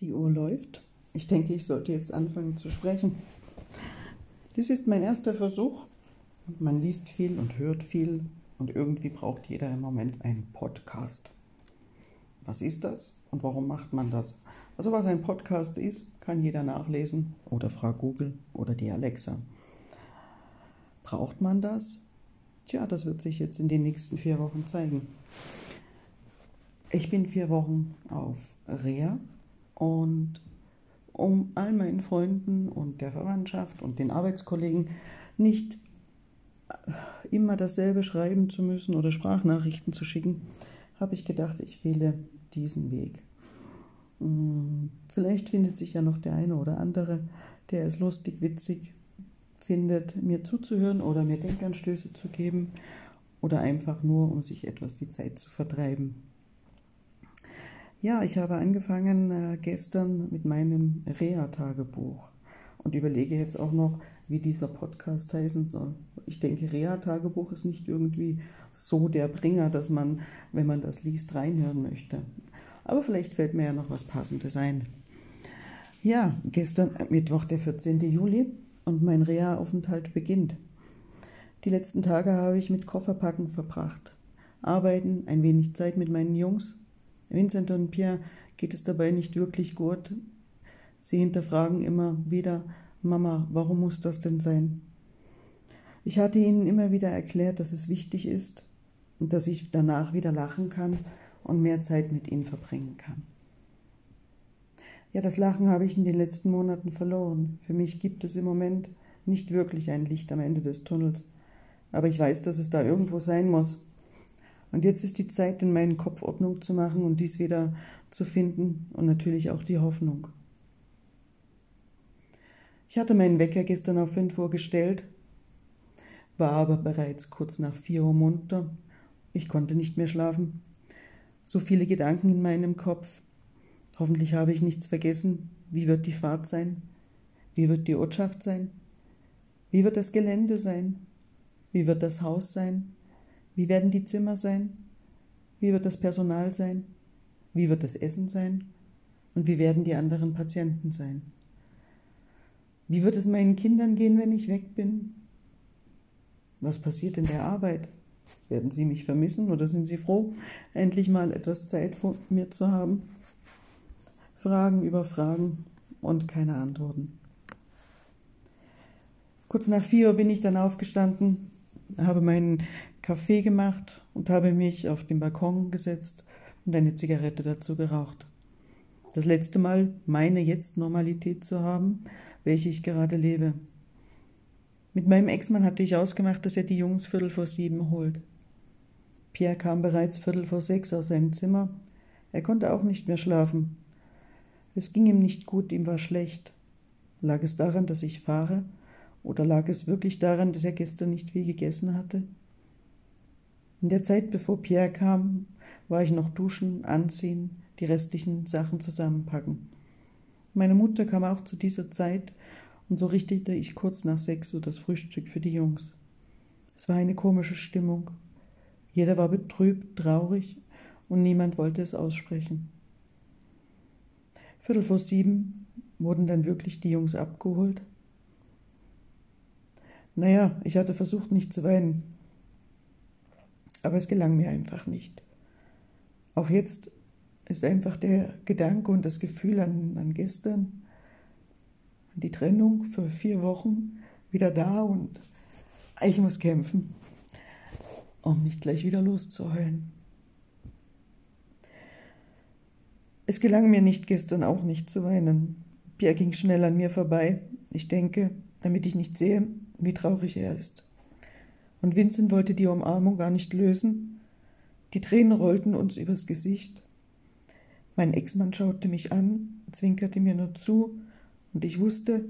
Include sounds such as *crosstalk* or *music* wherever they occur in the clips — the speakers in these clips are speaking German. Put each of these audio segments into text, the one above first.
Die Uhr läuft. Ich denke, ich sollte jetzt anfangen zu sprechen. Dies ist mein erster Versuch. Man liest viel und hört viel und irgendwie braucht jeder im Moment einen Podcast. Was ist das und warum macht man das? Also was ein Podcast ist, kann jeder nachlesen oder frag Google oder die Alexa. Braucht man das? Tja, das wird sich jetzt in den nächsten vier Wochen zeigen. Ich bin vier Wochen auf Reha und um all meinen Freunden und der Verwandtschaft und den Arbeitskollegen nicht immer dasselbe schreiben zu müssen oder Sprachnachrichten zu schicken, habe ich gedacht, ich wähle diesen Weg. Hm, vielleicht findet sich ja noch der eine oder andere, der es lustig, witzig findet, mir zuzuhören oder mir Denkanstöße zu geben oder einfach nur, um sich etwas die Zeit zu vertreiben. Ja, ich habe angefangen äh, gestern mit meinem Reha-Tagebuch und überlege jetzt auch noch, wie dieser Podcast heißen soll. Ich denke, Reha-Tagebuch ist nicht irgendwie so der Bringer, dass man, wenn man das liest, reinhören möchte. Aber vielleicht fällt mir ja noch was Passendes ein. Ja, gestern äh, Mittwoch, der 14. Juli und mein Reha-Aufenthalt beginnt. Die letzten Tage habe ich mit Kofferpacken verbracht. Arbeiten, ein wenig Zeit mit meinen Jungs Vincent und Pierre geht es dabei nicht wirklich gut. Sie hinterfragen immer wieder, Mama, warum muss das denn sein? Ich hatte ihnen immer wieder erklärt, dass es wichtig ist und dass ich danach wieder lachen kann und mehr Zeit mit ihnen verbringen kann. Ja, das Lachen habe ich in den letzten Monaten verloren. Für mich gibt es im Moment nicht wirklich ein Licht am Ende des Tunnels. Aber ich weiß, dass es da irgendwo sein muss. Und jetzt ist die Zeit, in meinen Kopf Ordnung zu machen und dies wieder zu finden und natürlich auch die Hoffnung. Ich hatte meinen Wecker gestern auf 5 Uhr gestellt, war aber bereits kurz nach 4 Uhr munter. Ich konnte nicht mehr schlafen. So viele Gedanken in meinem Kopf. Hoffentlich habe ich nichts vergessen. Wie wird die Fahrt sein? Wie wird die Ortschaft sein? Wie wird das Gelände sein? Wie wird das Haus sein? Wie werden die Zimmer sein? Wie wird das Personal sein? Wie wird das Essen sein? Und wie werden die anderen Patienten sein? Wie wird es meinen Kindern gehen, wenn ich weg bin? Was passiert in der Arbeit? Werden sie mich vermissen oder sind sie froh, endlich mal etwas Zeit vor mir zu haben? Fragen über Fragen und keine Antworten. Kurz nach vier Uhr bin ich dann aufgestanden, habe meinen Kaffee gemacht und habe mich auf den Balkon gesetzt und eine Zigarette dazu geraucht. Das letzte Mal meine Jetzt-Normalität zu haben, welche ich gerade lebe. Mit meinem Ex-Mann hatte ich ausgemacht, dass er die Jungs Viertel vor sieben holt. Pierre kam bereits Viertel vor sechs aus seinem Zimmer. Er konnte auch nicht mehr schlafen. Es ging ihm nicht gut, ihm war schlecht. Lag es daran, dass ich fahre, oder lag es wirklich daran, dass er gestern nicht viel gegessen hatte? In der Zeit, bevor Pierre kam, war ich noch duschen, anziehen, die restlichen Sachen zusammenpacken. Meine Mutter kam auch zu dieser Zeit und so richtete ich kurz nach sechs Uhr das Frühstück für die Jungs. Es war eine komische Stimmung. Jeder war betrübt, traurig und niemand wollte es aussprechen. Viertel vor sieben wurden dann wirklich die Jungs abgeholt. Naja, ich hatte versucht, nicht zu weinen aber es gelang mir einfach nicht. Auch jetzt ist einfach der Gedanke und das Gefühl an, an gestern, an die Trennung für vier Wochen wieder da und ich muss kämpfen, um nicht gleich wieder loszuheulen. Es gelang mir nicht gestern auch nicht zu weinen. Pierre ging schnell an mir vorbei. Ich denke, damit ich nicht sehe, wie traurig er ist und Vincent wollte die Umarmung gar nicht lösen. Die Tränen rollten uns übers Gesicht. Mein Ex-Mann schaute mich an, zwinkerte mir nur zu, und ich wusste,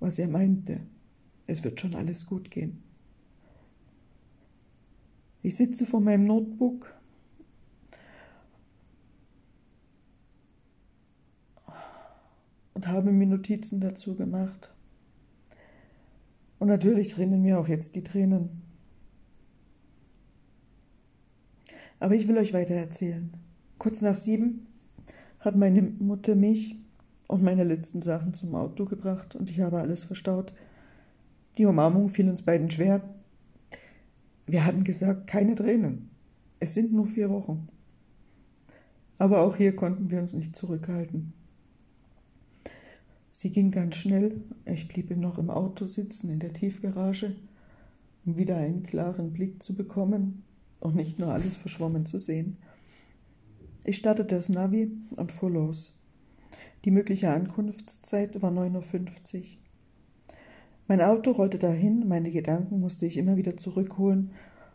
was er meinte. Es wird schon alles gut gehen. Ich sitze vor meinem Notebook und habe mir Notizen dazu gemacht. Und natürlich rinnen mir auch jetzt die Tränen. Aber ich will euch weiter erzählen. Kurz nach sieben hat meine Mutter mich und meine letzten Sachen zum Auto gebracht und ich habe alles verstaut. Die Umarmung fiel uns beiden schwer. Wir hatten gesagt, keine Tränen. Es sind nur vier Wochen. Aber auch hier konnten wir uns nicht zurückhalten. Sie ging ganz schnell. Ich blieb noch im Auto sitzen, in der Tiefgarage, um wieder einen klaren Blick zu bekommen und nicht nur alles verschwommen zu sehen. Ich startete das Navi und fuhr los. Die mögliche Ankunftszeit war 9.50 Uhr. Mein Auto rollte dahin, meine Gedanken musste ich immer wieder zurückholen,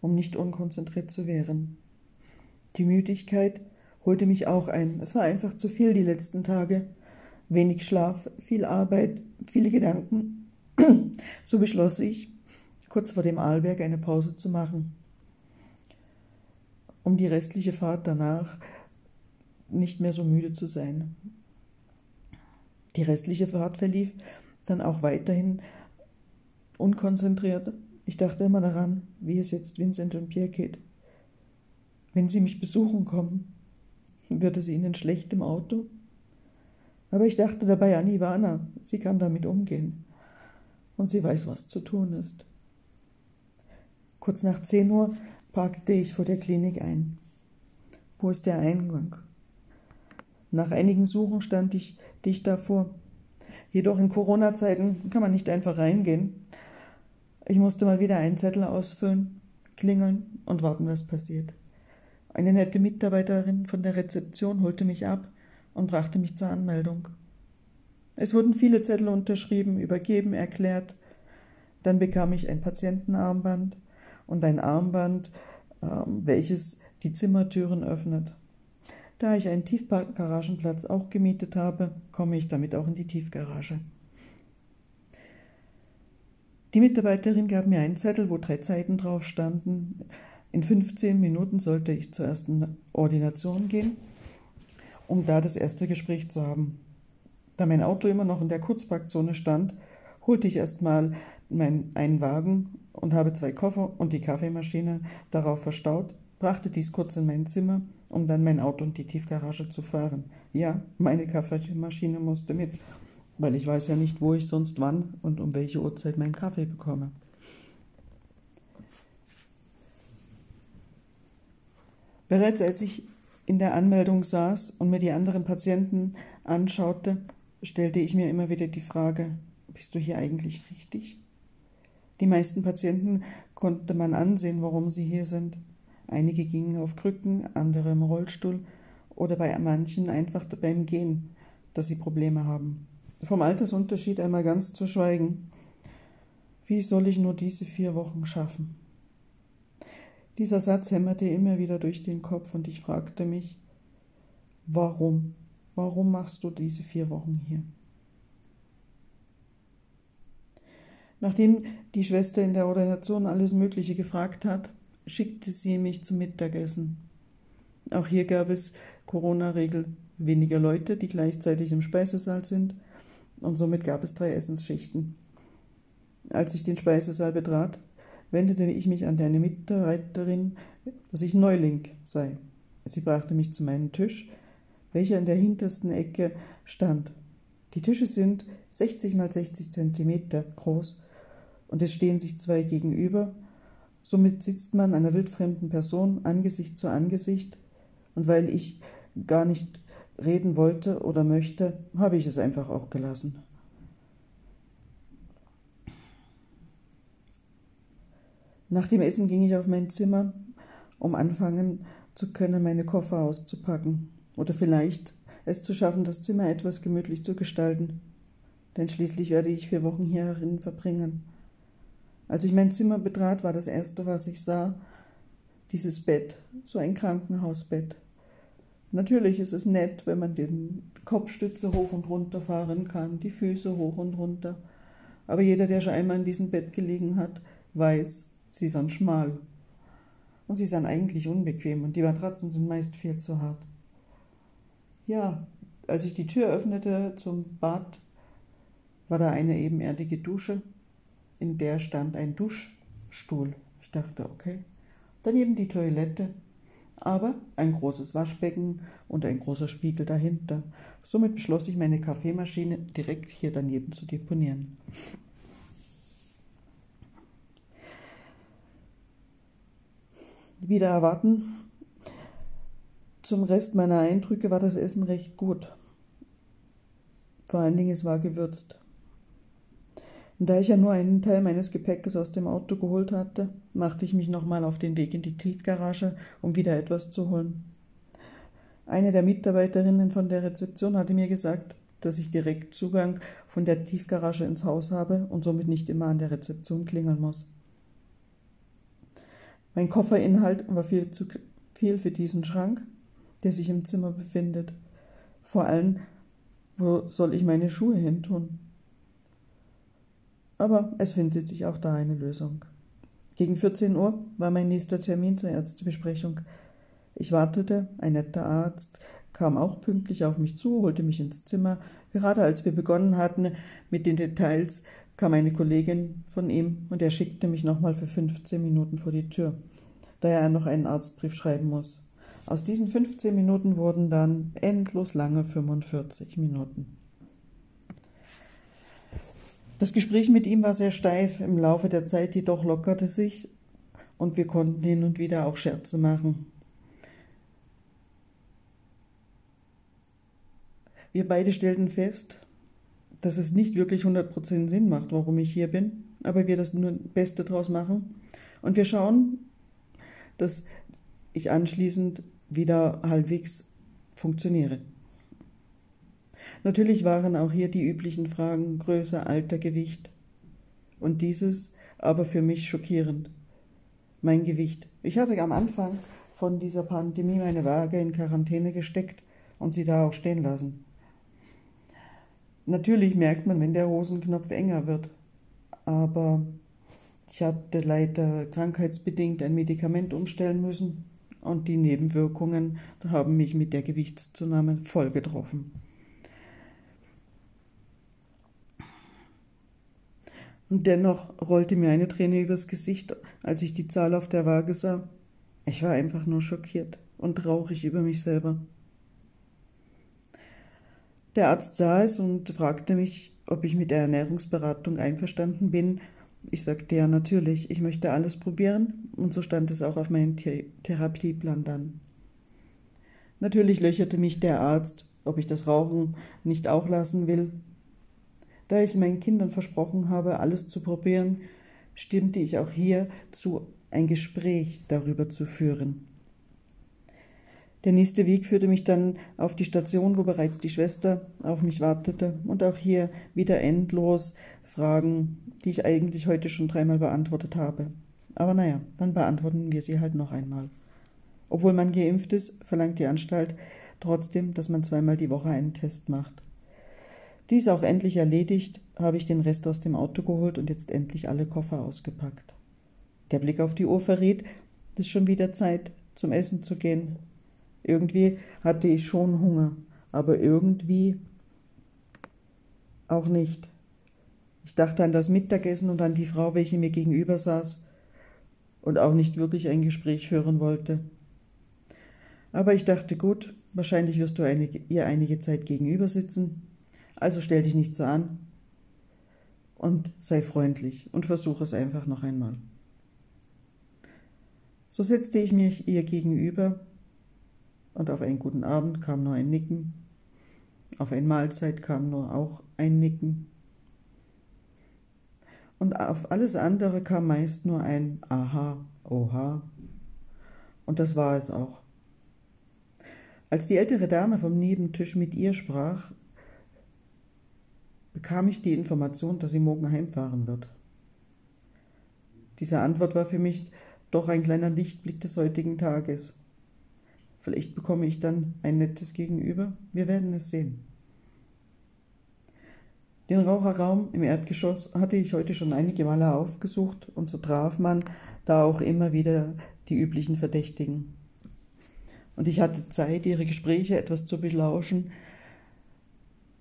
um nicht unkonzentriert zu werden. Die Müdigkeit holte mich auch ein. Es war einfach zu viel die letzten Tage. Wenig Schlaf, viel Arbeit, viele Gedanken. *clears throat* so beschloss ich, kurz vor dem Arlberg eine Pause zu machen, um die restliche Fahrt danach nicht mehr so müde zu sein. Die restliche Fahrt verlief dann auch weiterhin unkonzentriert. Ich dachte immer daran, wie es jetzt Vincent und Pierre geht. Wenn sie mich besuchen kommen, wird es ihnen schlecht im Auto? Aber ich dachte dabei an Ivana, sie kann damit umgehen. Und sie weiß, was zu tun ist. Kurz nach 10 Uhr parkte ich vor der Klinik ein. Wo ist der Eingang? Nach einigen Suchen stand ich dicht davor. Jedoch in Corona-Zeiten kann man nicht einfach reingehen. Ich musste mal wieder einen Zettel ausfüllen, klingeln und warten, was passiert. Eine nette Mitarbeiterin von der Rezeption holte mich ab und brachte mich zur Anmeldung. Es wurden viele Zettel unterschrieben, übergeben, erklärt. Dann bekam ich ein Patientenarmband und ein Armband, ähm, welches die Zimmertüren öffnet. Da ich einen Tiefgaragenplatz auch gemietet habe, komme ich damit auch in die Tiefgarage. Die Mitarbeiterin gab mir einen Zettel, wo drei Zeiten drauf standen. In 15 Minuten sollte ich zur ersten Ordination gehen, um da das erste Gespräch zu haben. Da mein Auto immer noch in der Kurzparkzone stand, holte ich erstmal einen Wagen und habe zwei Koffer und die Kaffeemaschine darauf verstaut, brachte dies kurz in mein Zimmer um dann mein Auto in die Tiefgarage zu fahren. Ja, meine Kaffeemaschine musste mit, weil ich weiß ja nicht, wo ich sonst wann und um welche Uhrzeit meinen Kaffee bekomme. Bereits als ich in der Anmeldung saß und mir die anderen Patienten anschaute, stellte ich mir immer wieder die Frage, bist du hier eigentlich richtig? Die meisten Patienten konnte man ansehen, warum sie hier sind. Einige gingen auf Krücken, andere im Rollstuhl oder bei manchen einfach beim Gehen, dass sie Probleme haben. Vom Altersunterschied einmal ganz zu schweigen. Wie soll ich nur diese vier Wochen schaffen? Dieser Satz hämmerte immer wieder durch den Kopf und ich fragte mich, warum? Warum machst du diese vier Wochen hier? Nachdem die Schwester in der Ordination alles Mögliche gefragt hat, schickte sie mich zum Mittagessen. Auch hier gab es Corona-Regel weniger Leute, die gleichzeitig im Speisesaal sind, und somit gab es drei Essensschichten. Als ich den Speisesaal betrat, wendete ich mich an eine Mitarbeiterin, dass ich Neuling sei. Sie brachte mich zu meinem Tisch, welcher in der hintersten Ecke stand. Die Tische sind 60 mal 60 Zentimeter groß und es stehen sich zwei gegenüber Somit sitzt man einer wildfremden Person Angesicht zu Angesicht, und weil ich gar nicht reden wollte oder möchte, habe ich es einfach auch gelassen. Nach dem Essen ging ich auf mein Zimmer, um anfangen zu können, meine Koffer auszupacken oder vielleicht es zu schaffen, das Zimmer etwas gemütlich zu gestalten. Denn schließlich werde ich vier Wochen hierin verbringen. Als ich mein Zimmer betrat, war das Erste, was ich sah, dieses Bett, so ein Krankenhausbett. Natürlich ist es nett, wenn man den Kopfstütze hoch und runter fahren kann, die Füße hoch und runter. Aber jeder, der schon einmal in diesem Bett gelegen hat, weiß, sie sind schmal. Und sie sind eigentlich unbequem und die Matratzen sind meist viel zu hart. Ja, als ich die Tür öffnete zum Bad, war da eine ebenerdige Dusche in der stand ein Duschstuhl. Ich dachte, okay. Daneben die Toilette. aber ein großes Waschbecken und ein großer Spiegel dahinter. Somit beschloss ich, meine Kaffeemaschine direkt hier daneben zu deponieren. Wieder erwarten. Zum Rest meiner Eindrücke war das Essen recht gut. Vor allen Dingen, es war gewürzt. Da ich ja nur einen Teil meines Gepäckes aus dem Auto geholt hatte, machte ich mich nochmal auf den Weg in die Tiefgarage, um wieder etwas zu holen. Eine der Mitarbeiterinnen von der Rezeption hatte mir gesagt, dass ich direkt Zugang von der Tiefgarage ins Haus habe und somit nicht immer an der Rezeption klingeln muss. Mein Kofferinhalt war viel zu viel für diesen Schrank, der sich im Zimmer befindet. Vor allem, wo soll ich meine Schuhe hin tun? Aber es findet sich auch da eine Lösung. Gegen 14 Uhr war mein nächster Termin zur Ärztebesprechung. Ich wartete, ein netter Arzt kam auch pünktlich auf mich zu, holte mich ins Zimmer. Gerade als wir begonnen hatten mit den Details, kam eine Kollegin von ihm und er schickte mich nochmal für 15 Minuten vor die Tür, da er noch einen Arztbrief schreiben muss. Aus diesen 15 Minuten wurden dann endlos lange 45 Minuten. Das Gespräch mit ihm war sehr steif, im Laufe der Zeit jedoch lockerte sich und wir konnten hin und wieder auch Scherze machen. Wir beide stellten fest, dass es nicht wirklich 100% Sinn macht, warum ich hier bin, aber wir das nur Beste draus machen. Und wir schauen, dass ich anschließend wieder halbwegs funktioniere. Natürlich waren auch hier die üblichen Fragen Größe, Alter, Gewicht. Und dieses aber für mich schockierend. Mein Gewicht. Ich hatte am Anfang von dieser Pandemie meine Waage in Quarantäne gesteckt und sie da auch stehen lassen. Natürlich merkt man, wenn der Hosenknopf enger wird, aber ich hatte leider krankheitsbedingt ein Medikament umstellen müssen und die Nebenwirkungen haben mich mit der Gewichtszunahme voll getroffen. Und dennoch rollte mir eine Träne übers Gesicht, als ich die Zahl auf der Waage sah. Ich war einfach nur schockiert und traurig über mich selber. Der Arzt sah es und fragte mich, ob ich mit der Ernährungsberatung einverstanden bin. Ich sagte ja natürlich, ich möchte alles probieren und so stand es auch auf meinem Therapieplan dann. Natürlich löcherte mich der Arzt, ob ich das Rauchen nicht auch lassen will, da ich meinen Kindern versprochen habe, alles zu probieren, stimmte ich auch hier zu, ein Gespräch darüber zu führen. Der nächste Weg führte mich dann auf die Station, wo bereits die Schwester auf mich wartete, und auch hier wieder endlos Fragen, die ich eigentlich heute schon dreimal beantwortet habe. Aber naja, dann beantworten wir sie halt noch einmal. Obwohl man geimpft ist, verlangt die Anstalt trotzdem, dass man zweimal die Woche einen Test macht. Dies auch endlich erledigt, habe ich den Rest aus dem Auto geholt und jetzt endlich alle Koffer ausgepackt. Der Blick auf die Uhr verriet, es ist schon wieder Zeit, zum Essen zu gehen. Irgendwie hatte ich schon Hunger, aber irgendwie auch nicht. Ich dachte an das Mittagessen und an die Frau, welche mir gegenüber saß und auch nicht wirklich ein Gespräch führen wollte. Aber ich dachte, gut, wahrscheinlich wirst du einige, ihr einige Zeit gegenüber sitzen, also stell dich nicht so an und sei freundlich und versuche es einfach noch einmal. So setzte ich mich ihr gegenüber und auf einen guten Abend kam nur ein Nicken, auf eine Mahlzeit kam nur auch ein Nicken und auf alles andere kam meist nur ein Aha, Oha und das war es auch. Als die ältere Dame vom Nebentisch mit ihr sprach, bekam ich die Information, dass sie morgen heimfahren wird. Diese Antwort war für mich doch ein kleiner Lichtblick des heutigen Tages. Vielleicht bekomme ich dann ein nettes Gegenüber. Wir werden es sehen. Den Raucherraum im Erdgeschoss hatte ich heute schon einige Male aufgesucht und so traf man da auch immer wieder die üblichen Verdächtigen. Und ich hatte Zeit, ihre Gespräche etwas zu belauschen,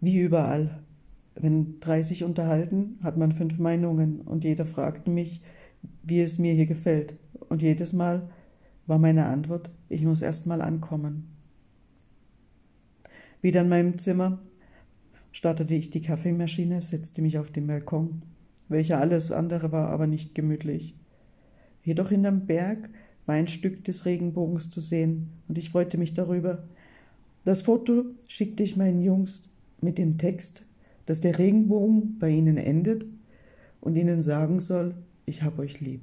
wie überall. Wenn drei sich unterhalten, hat man fünf Meinungen und jeder fragte mich, wie es mir hier gefällt. Und jedes Mal war meine Antwort, Ich muss erst mal ankommen. Wieder in meinem Zimmer startete ich die Kaffeemaschine, setzte mich auf den Balkon, welcher alles andere war, aber nicht gemütlich. Jedoch hinterm Berg war ein Stück des Regenbogens zu sehen, und ich freute mich darüber. Das Foto schickte ich meinen Jungs mit dem Text, dass der Regenbogen bei ihnen endet und ihnen sagen soll, ich hab euch lieb.